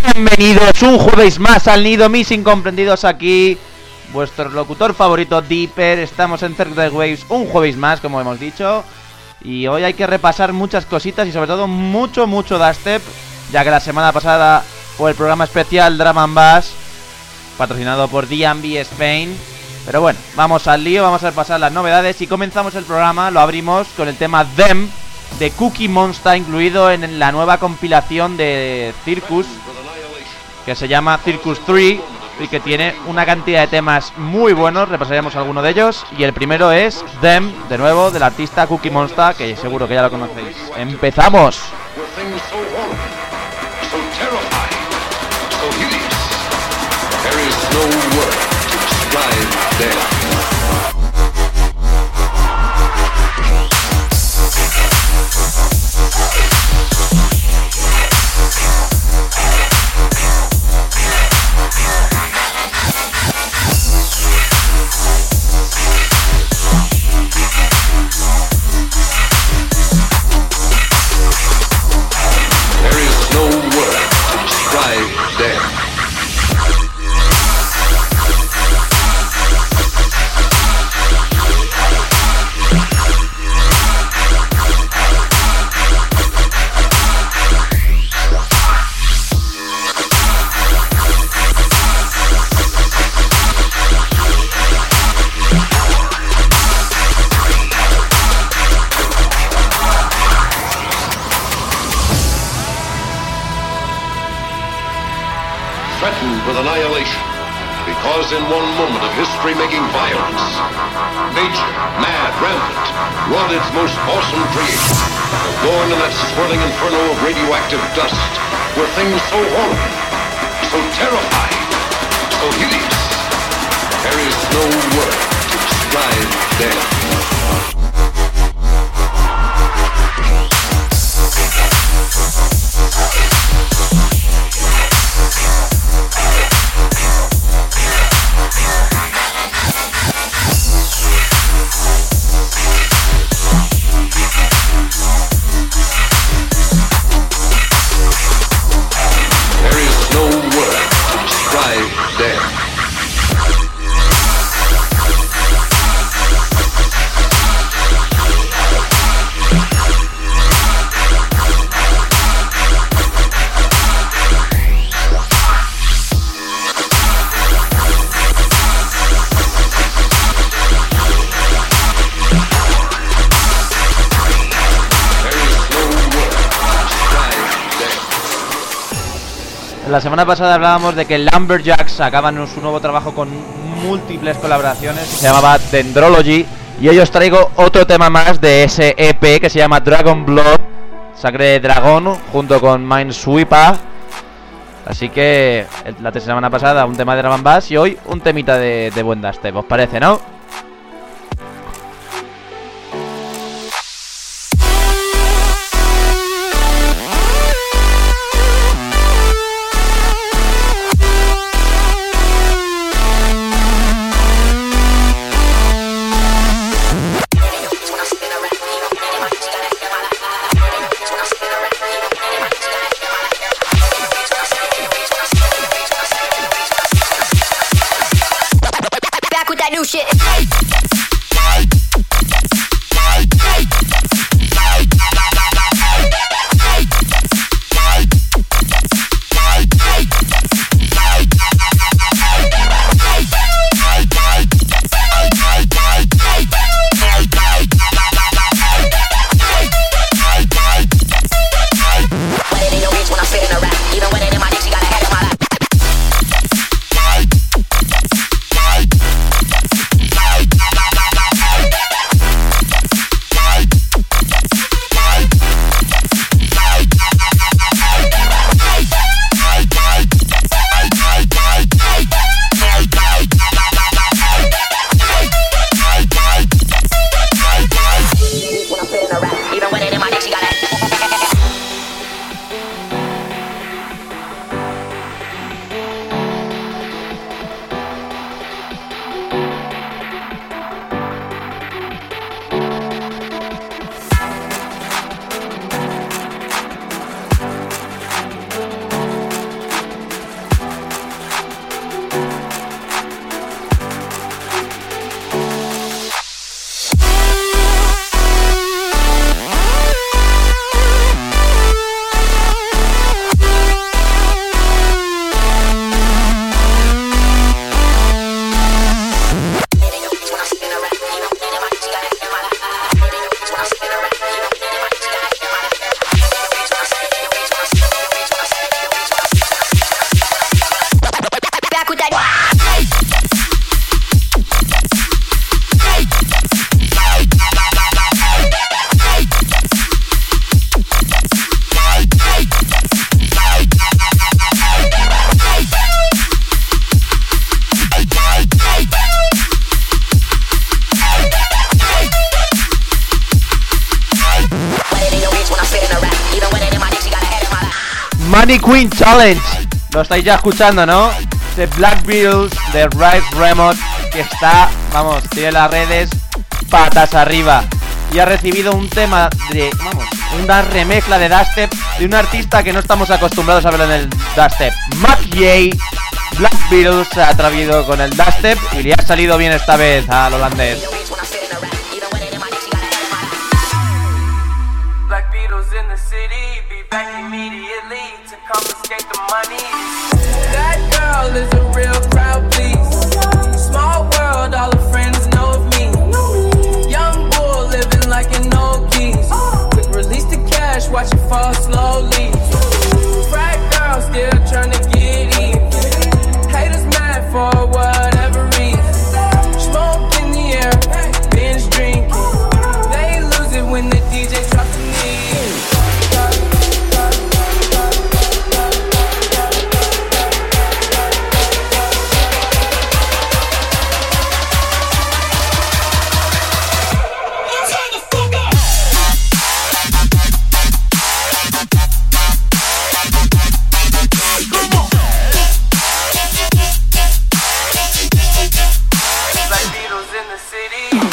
Bienvenidos un jueves más al nido, mis incomprendidos aquí. Vuestro locutor favorito, Deeper. Estamos en Circle Waves un jueves más, como hemos dicho. Y hoy hay que repasar muchas cositas y sobre todo mucho, mucho dubstep. Ya que la semana pasada fue el programa especial and Bass, patrocinado por DMB Spain. Pero bueno, vamos al lío, vamos a repasar las novedades y comenzamos el programa, lo abrimos con el tema Them de Cookie Monster incluido en la nueva compilación de Circus que se llama Circus 3 y que tiene una cantidad de temas muy buenos, repasaremos alguno de ellos y el primero es Them, de nuevo, del artista Cookie Monster, que seguro que ya lo conocéis. ¡Empezamos! La semana pasada hablábamos de que Lumberjacks sacaban su nuevo trabajo con múltiples colaboraciones, se llamaba Dendrology, y hoy os traigo otro tema más de ese EP que se llama Dragon Blood, Sacre Dragón, junto con Minesweeper. Así que la semana pasada un tema de Dragon Bass y hoy un temita de, de buen dubstep, ¿os parece, no? Queen Challenge. Lo estáis ya escuchando, ¿no? The Black Beatles de Right Remote que está, vamos, tiene las redes patas arriba y ha recibido un tema de, vamos, una remezcla de dubstep de un artista que no estamos acostumbrados a verlo en el dubstep. Mac Jay, Black Beatles se ha atrevido con el dubstep y le ha salido bien esta vez al holandés. In the city, be back Is a real crowd. Small world, all her friends know me. Young bull living like an old. Quick release the cash, watch it fall slowly. Frat girl still trying city.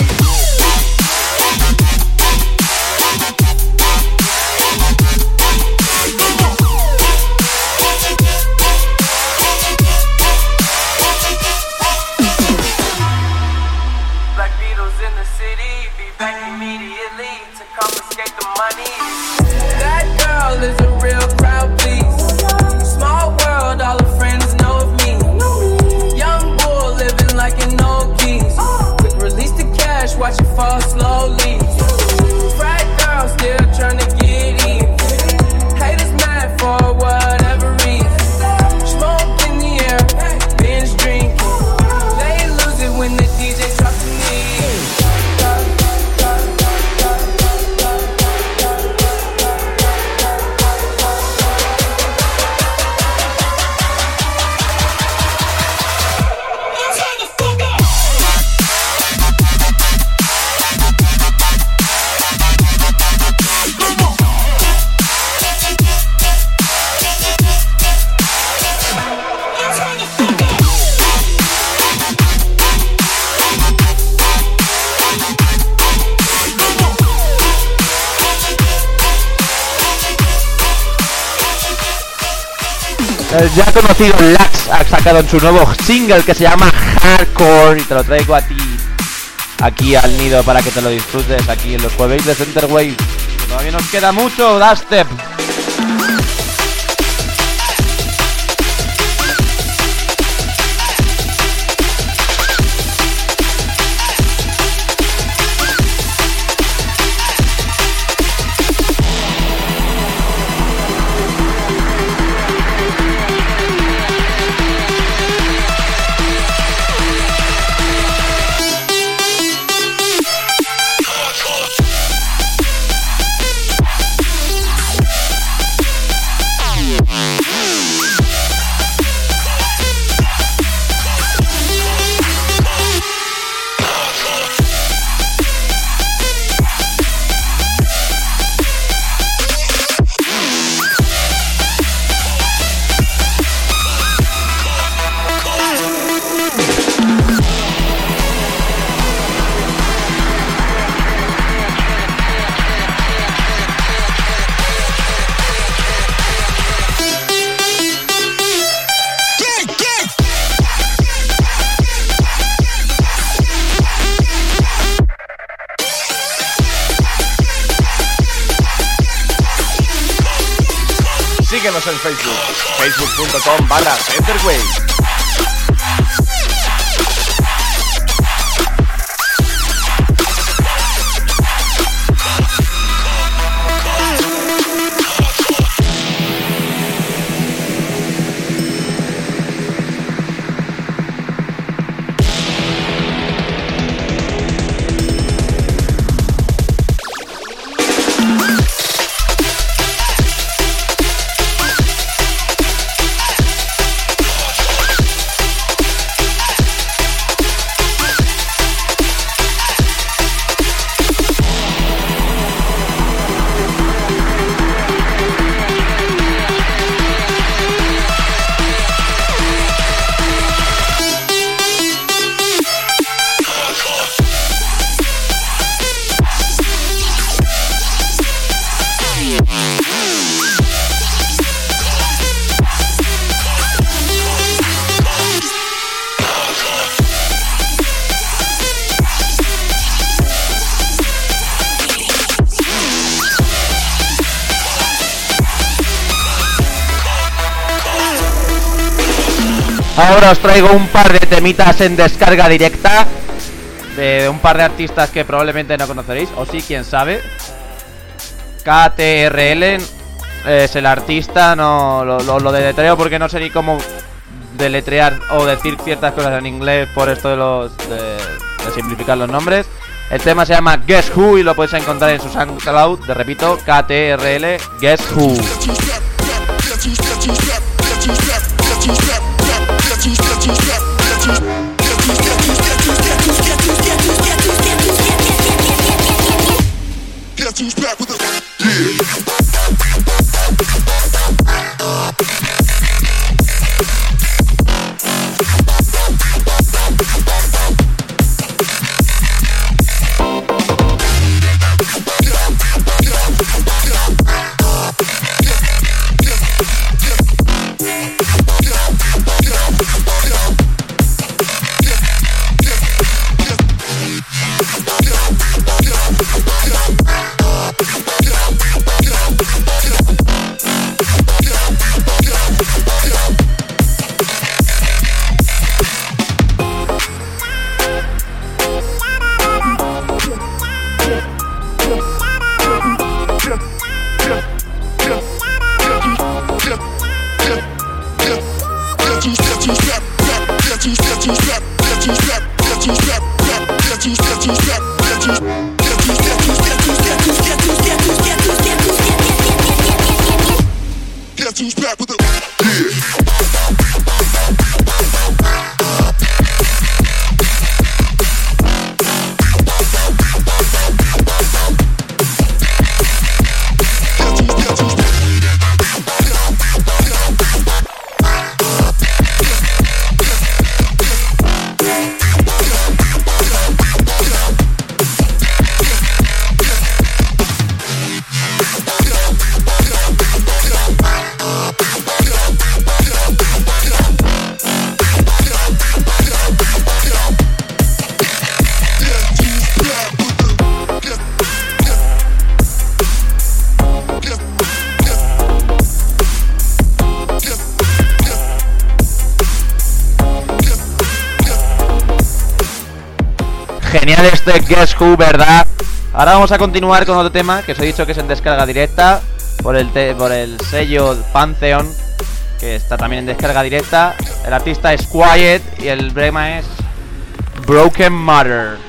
En su nuevo single que se llama Hardcore y te lo traigo a ti aquí al nido para que te lo disfrutes aquí en los jueves de Center Wave. Que Todavía nos queda mucho, Dubstep. Os traigo un par de temitas en descarga directa de un par de artistas que probablemente no conoceréis, o sí, quién sabe. KTRL es el artista, no lo, lo, lo deletreo porque no sé ni cómo deletrear o decir ciertas cosas en inglés por esto de los de, simplificar los nombres. El tema se llama Guess Who y lo podéis encontrar en su SoundCloud, te repito, KTRL Guess Who. Este Guess Who, ¿verdad? Ahora vamos a continuar con otro tema que os he dicho que es en descarga directa por el, por el sello Pantheon, que está también en descarga directa. El artista es Quiet y el tema es Broken Mother.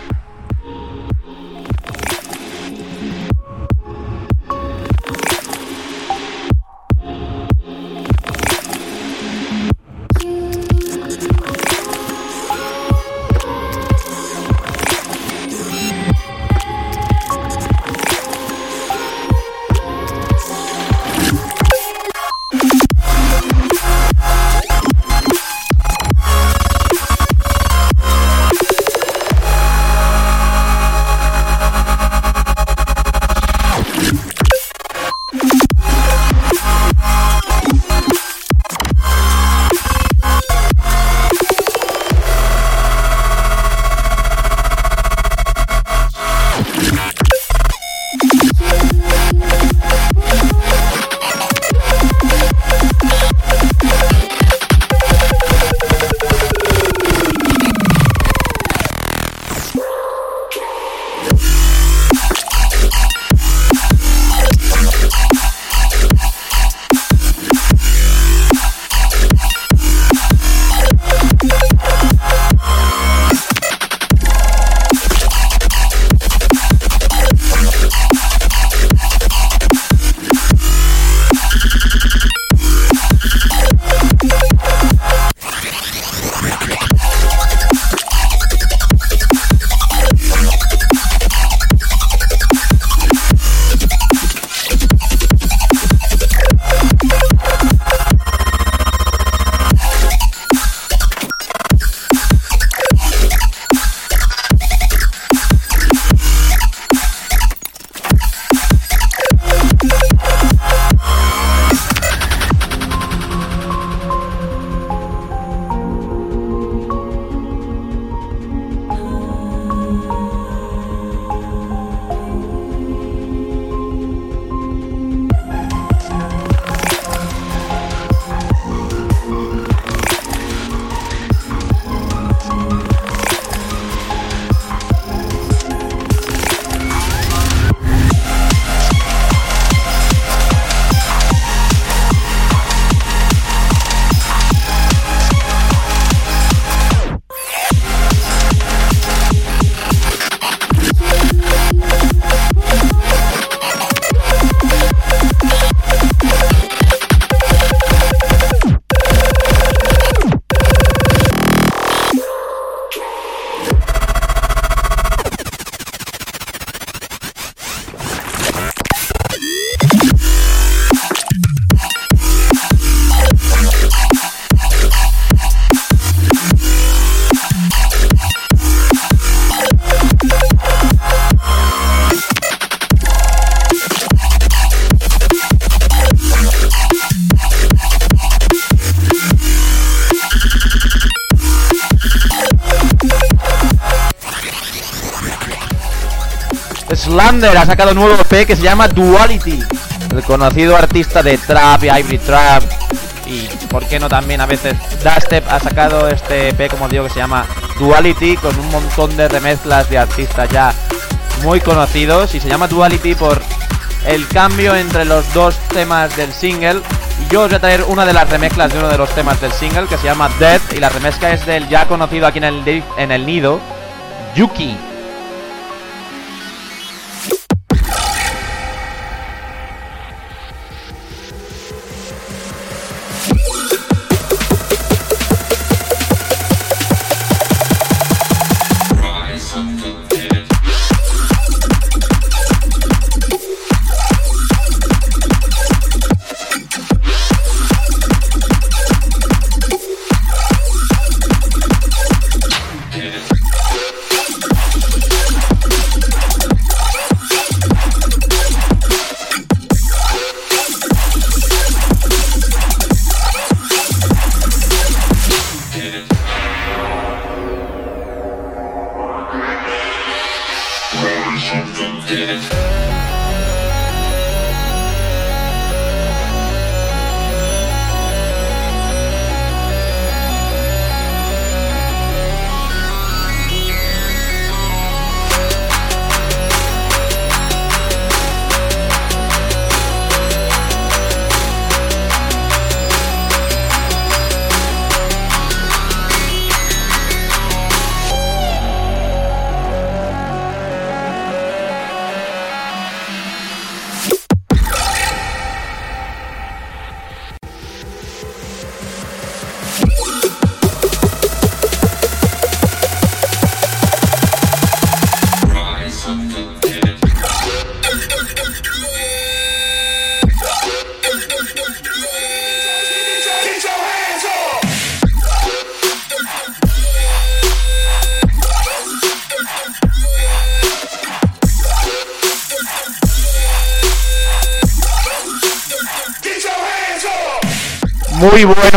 Ha sacado un nuevo EP que se llama Duality. El conocido artista de Trap y Ivory Trap. Y por qué no también a veces Dustep ha sacado este EP, como digo, que se llama Duality, con un montón de remezclas de artistas ya muy conocidos. Y se llama Duality por el cambio entre los dos temas del single. Y yo os voy a traer una de las remezclas de uno de los temas del single que se llama Death. Y la remezcla es del ya conocido aquí en el, en el nido, Yuki.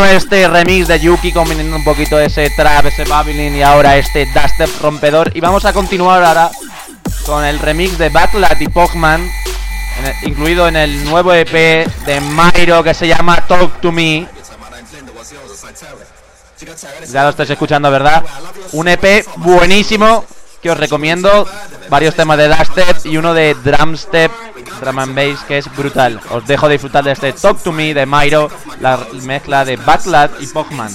Este remix de Yuki combinando un poquito ese trap, ese Babylon y ahora este dubstep rompedor. Y vamos a continuar ahora con el remix de y Pogman, en el- incluido en el nuevo EP de Myro que se llama Talk to Me. Ya lo estáis escuchando, ¿verdad? Un EP buenísimo que os recomiendo. Varios temas de dubstep y uno de drumstep, drum and bass, que es brutal. Os dejo disfrutar de este Talk to Me de Myro, la mezcla de Batlat y Pogman.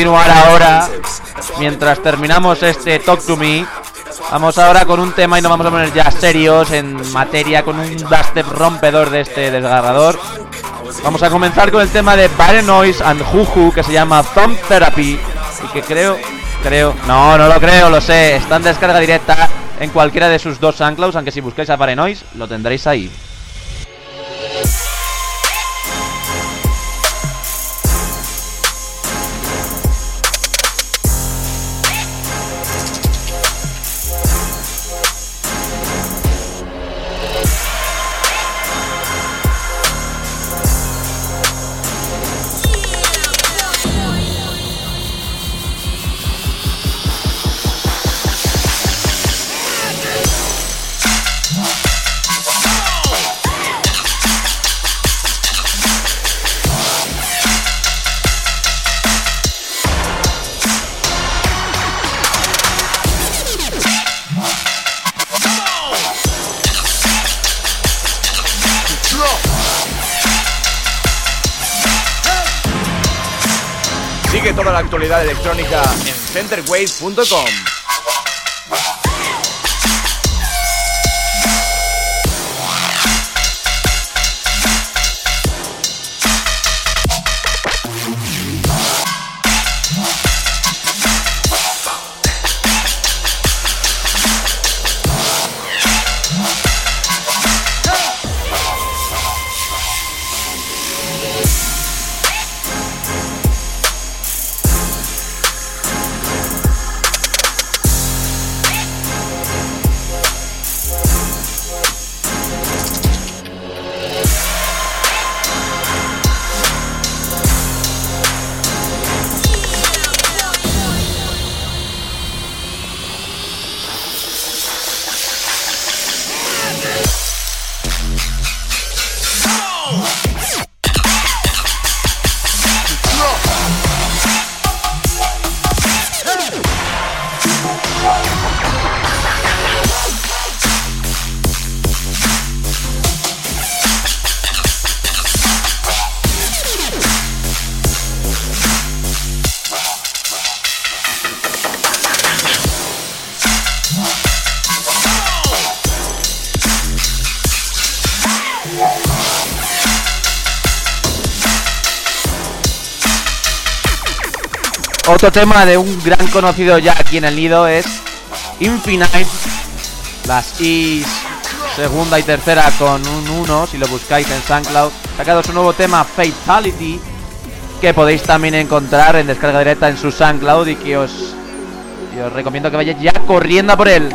Continuar ahora. Mientras terminamos este Talk to Me. Vamos ahora con un tema y nos vamos a poner ya serios en materia con un dubstep rompedor de este desgarrador. Vamos a comenzar con el tema de Bare Noise and Juju que se llama Thumb Therapy y que creo, creo, no, no lo creo, lo sé, está en descarga directa en cualquiera de sus dos SoundClouds, aunque si buscáis a Bare Noise lo tendréis ahí. Sigue toda la actualidad electrónica en centerwave.com. Otro tema de un gran conocido ya aquí en el nido es Infinite. Las Is segunda y tercera con un 1, si lo buscáis en SoundCloud. Sacado su nuevo tema Fatality, que podéis también encontrar en descarga directa en su SoundCloud y que os, os recomiendo que vayáis ya corriendo por él.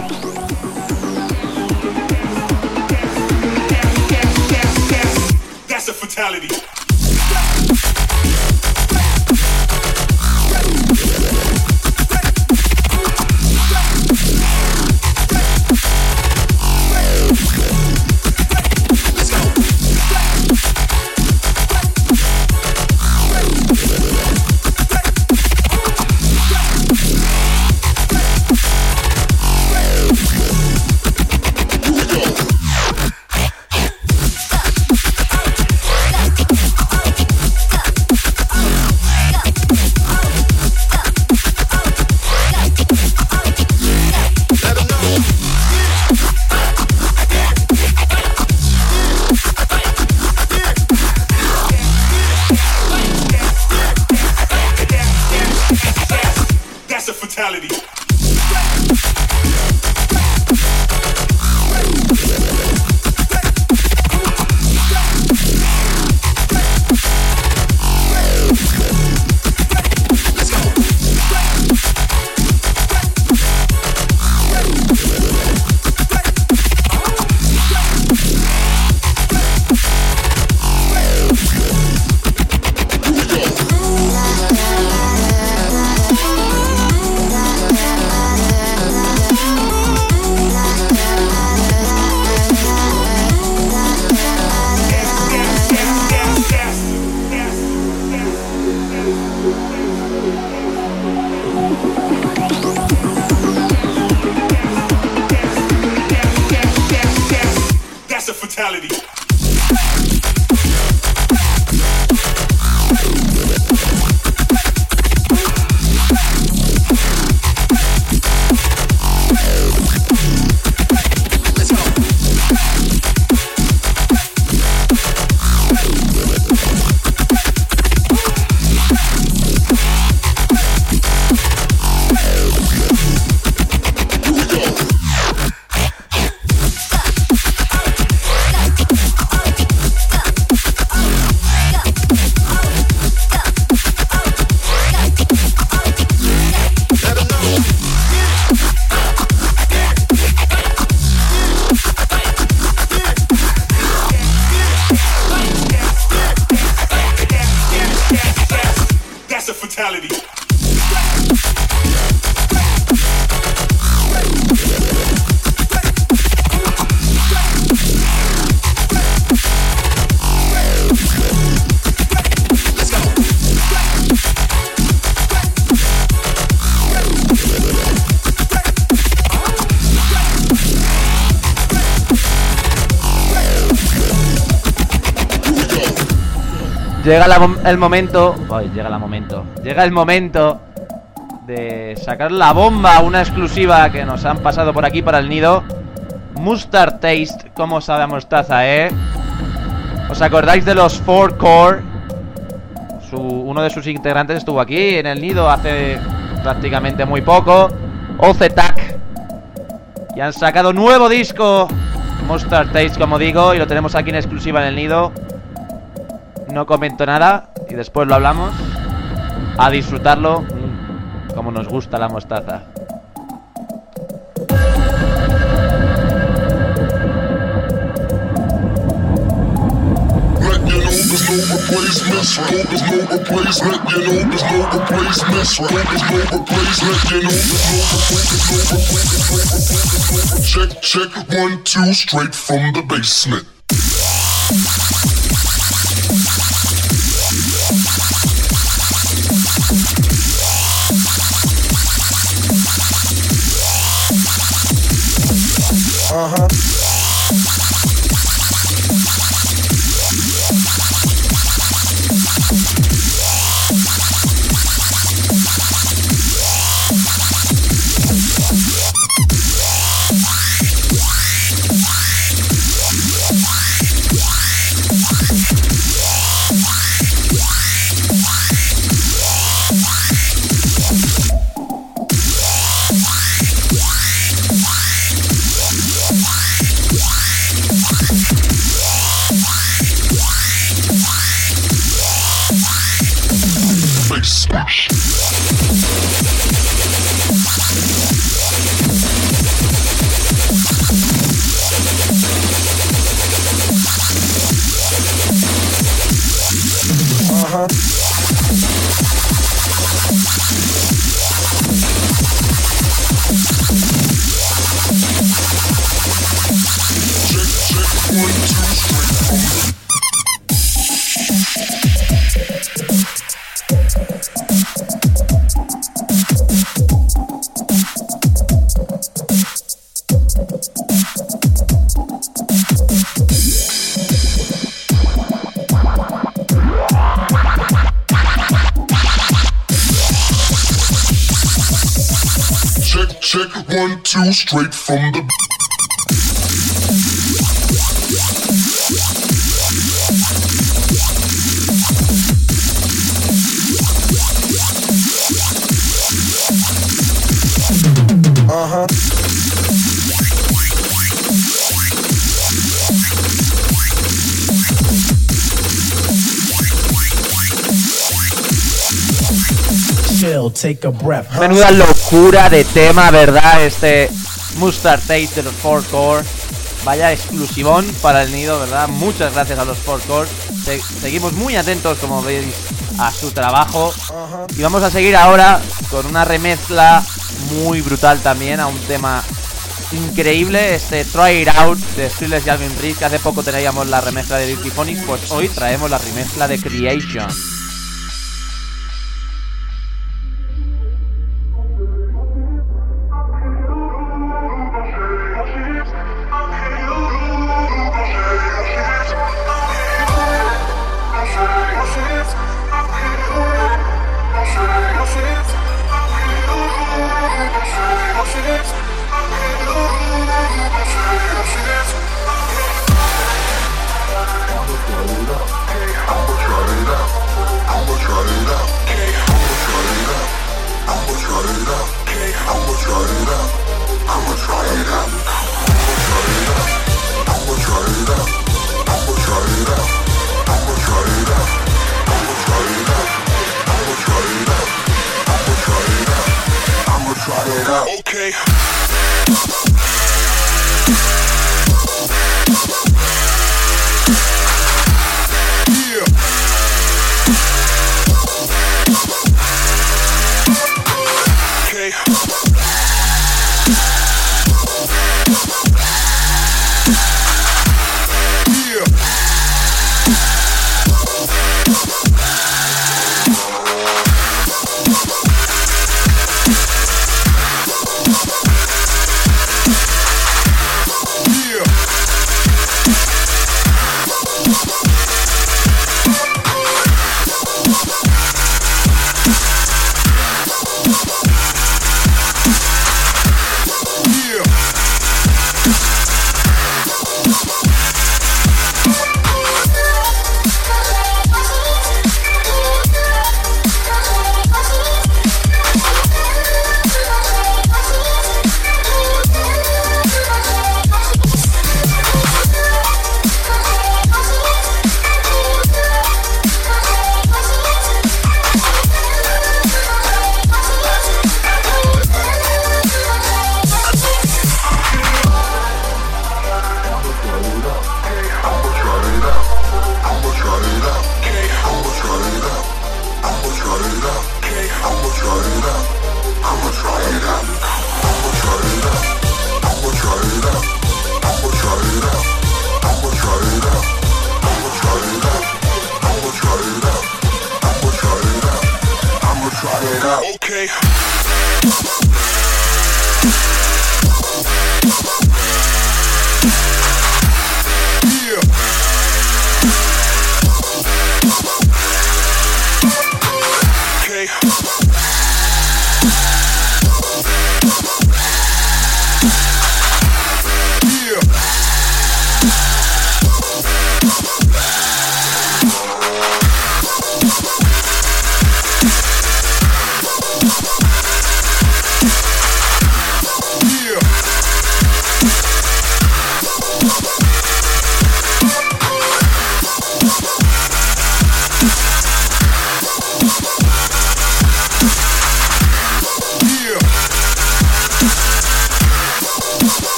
Llega la el momento. Ay, llega el momento. Llega el momento de sacar la bomba, una exclusiva que nos han pasado por aquí para el nido. Mustard Taste, como sabe a mostaza, ¿eh? ¿Os acordáis de los Four Core? Su, uno de sus integrantes estuvo aquí en el nido hace prácticamente muy poco. OZTAC. Y han sacado nuevo disco. Mustard Taste, como digo, y lo tenemos aquí en exclusiva en el nido. No comento nada y después lo hablamos. A disfrutarlo como nos gusta la mostaza. Check, check, one, two, straight from the basement. Basement. Check, straight from the. Take a breath. Menuda locura de tema, ¿verdad? Este Mustard Taste de los 4Core. Vaya exclusivón para el nido, ¿verdad? Muchas gracias a los 4Core. Se- seguimos muy atentos, como veis, a su trabajo. Y vamos a seguir ahora con una remezcla muy brutal también a un tema increíble. Este Try It Out de Skrillex y Alvin Reed, que hace poco teníamos la remezcla de Dirty Phonics, pues hoy traemos la remezcla de Creation.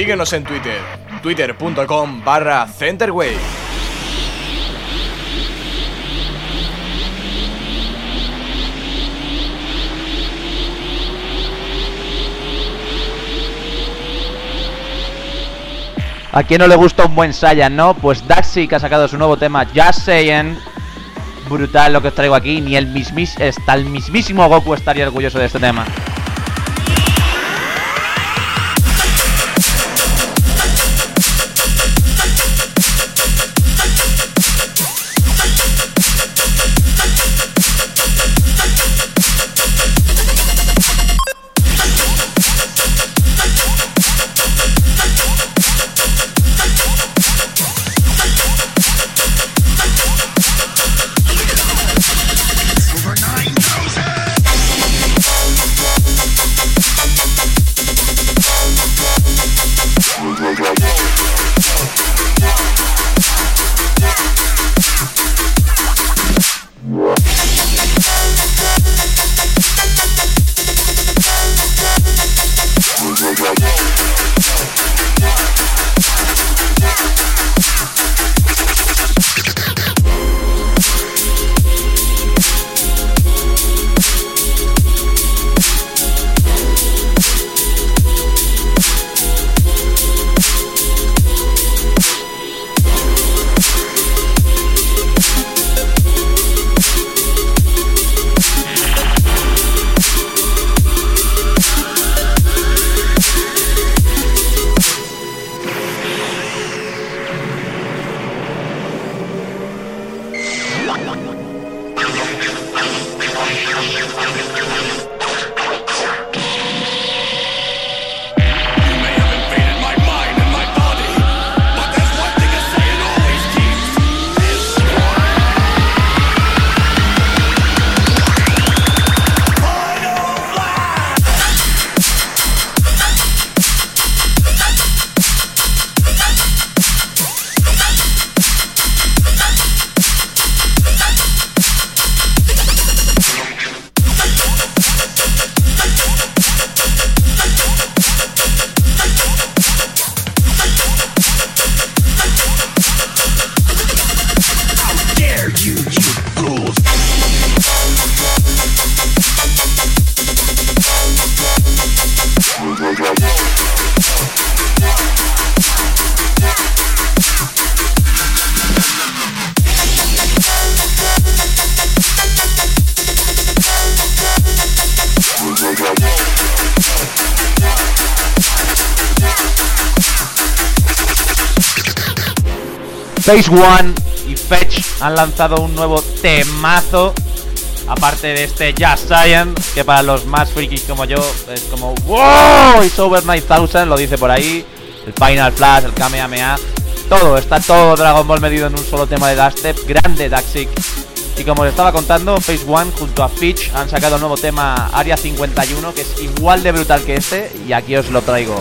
Síguenos en Twitter, twitter.com barra Centerwave. ¿A quién no le gusta un buen Saiyan, no? Pues Daxi que ha sacado su nuevo tema, Just Saiyan. Brutal lo que os traigo aquí. Ni el mismis, hasta el mismísimo Goku estaría orgulloso de este tema. Phase One y Fetch han lanzado un nuevo temazo. Aparte de este Just Science, que para los más frikis como yo es como ¡Wow! It's over 9000, lo dice por ahí. El Final Flash, el Kamehameha. Todo, está todo Dragon Ball medido en un solo tema de dubstep. Grande Daxic. Y como os estaba contando, Phase One junto a Fitch han sacado el nuevo tema Area 51, que es igual de brutal que este. Y aquí os lo traigo.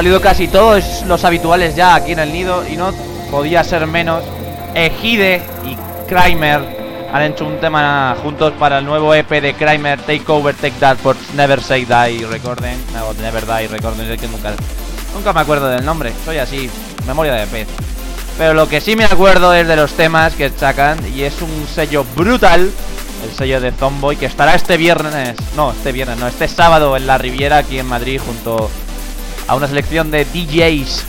Salido casi todos los habituales ya aquí en el nido y no podía ser menos. Ejide y Kramer han hecho un tema juntos para el nuevo EP de Kramer, Take Over, Take That por Never Say Die Recorden. No, Never Die Recorden, es que nunca, nunca me acuerdo del nombre. Soy así, memoria de pez. Pero lo que sí me acuerdo es de los temas que sacan y es un sello brutal, el sello de Zomboy, que estará este viernes, no, este viernes, no, este sábado en la Riviera aquí en Madrid junto a una selección de DJs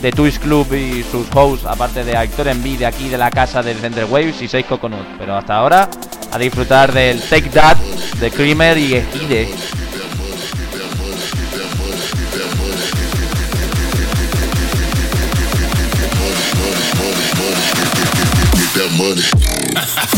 de Twist Club y sus hosts, aparte de Actor Envy de aquí de la casa del Center Waves y 6 Coconut. Pero hasta ahora, a disfrutar del Take That de Creamer y Ejide.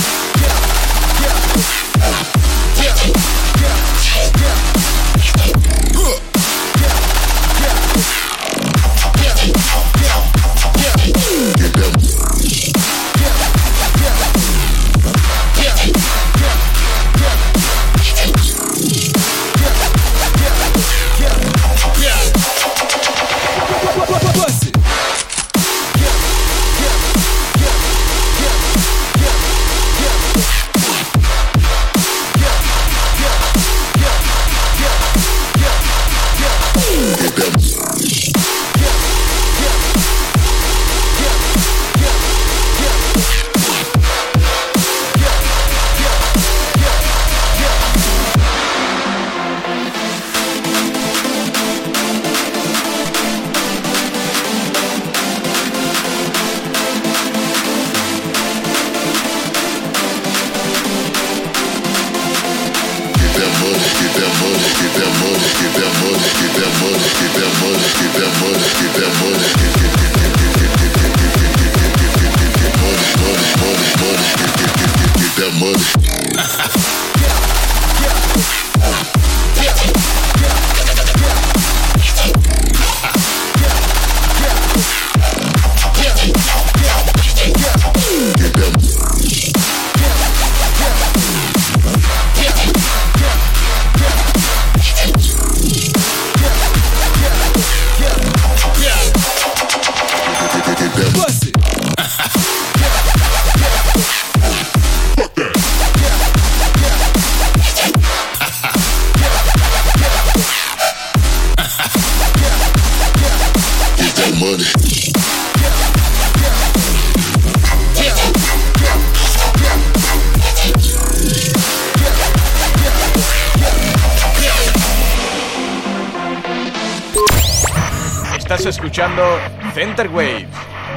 Center Waves.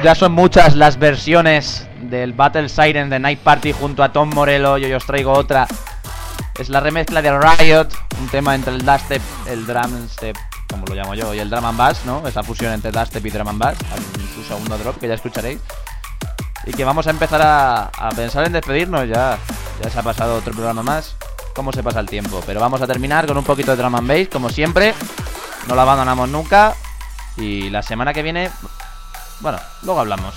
Ya son muchas las versiones del Battle Siren de Night Party junto a Tom Morello y hoy os traigo otra. Es la remezcla de Riot, un tema entre el dubstep, el drum step, como lo llamo yo, y el drum and bass, ¿no? Esa fusión entre dubstep y drum and bass, en su segundo drop que ya escucharéis. Y que vamos a empezar a, a pensar en despedirnos ya. Ya se ha pasado otro programa más. Cómo se pasa el tiempo. Pero vamos a terminar con un poquito de drum and bass, como siempre. No lo abandonamos nunca. Y la semana que viene, bueno, luego hablamos.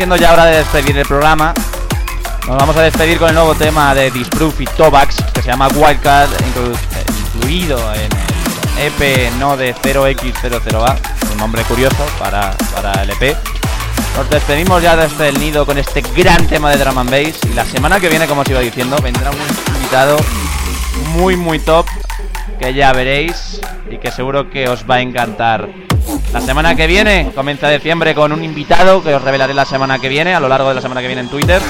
Siendo ya hora de despedir el programa. Nos vamos a despedir con el nuevo tema de Disproof y Tobax, que se llama Wildcard, inclu- incluido en el EP no de 0x00A, un nombre curioso para, para el EP. Nos despedimos ya desde el nido con este gran tema de drum and y la semana que viene, como os iba diciendo, vendrá un invitado muy muy top que ya veréis y que seguro que os va a encantar. La semana que viene comienza diciembre con un invitado que os revelaré la semana que viene, a lo largo de la semana que viene en Twitter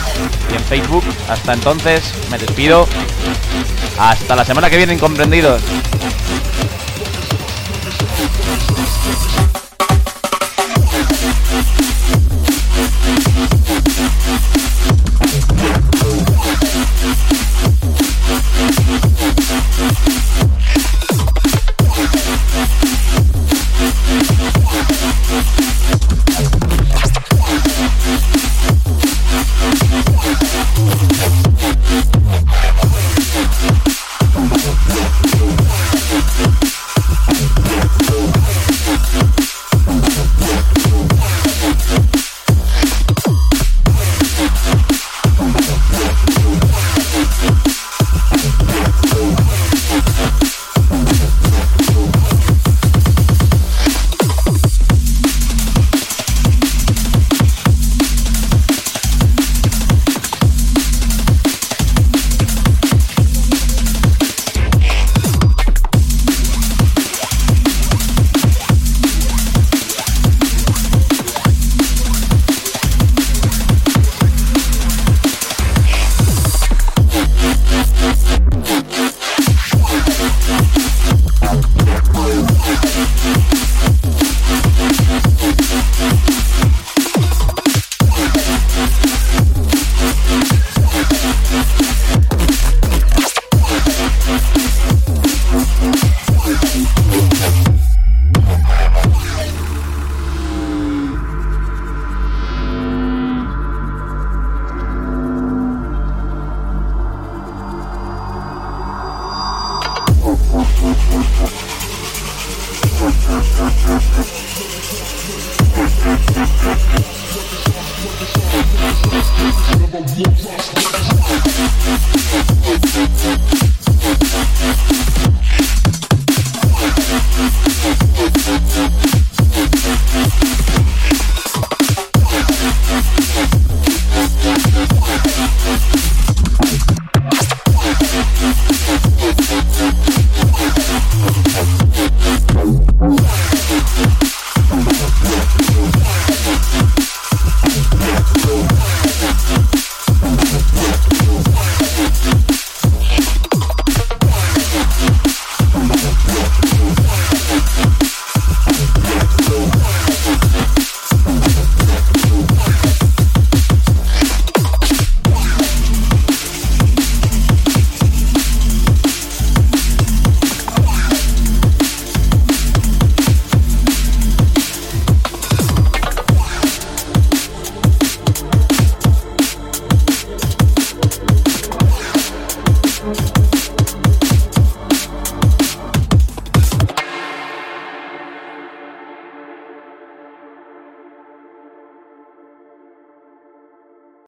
y en Facebook. Hasta entonces, me despido. Hasta la semana que viene, incomprendidos.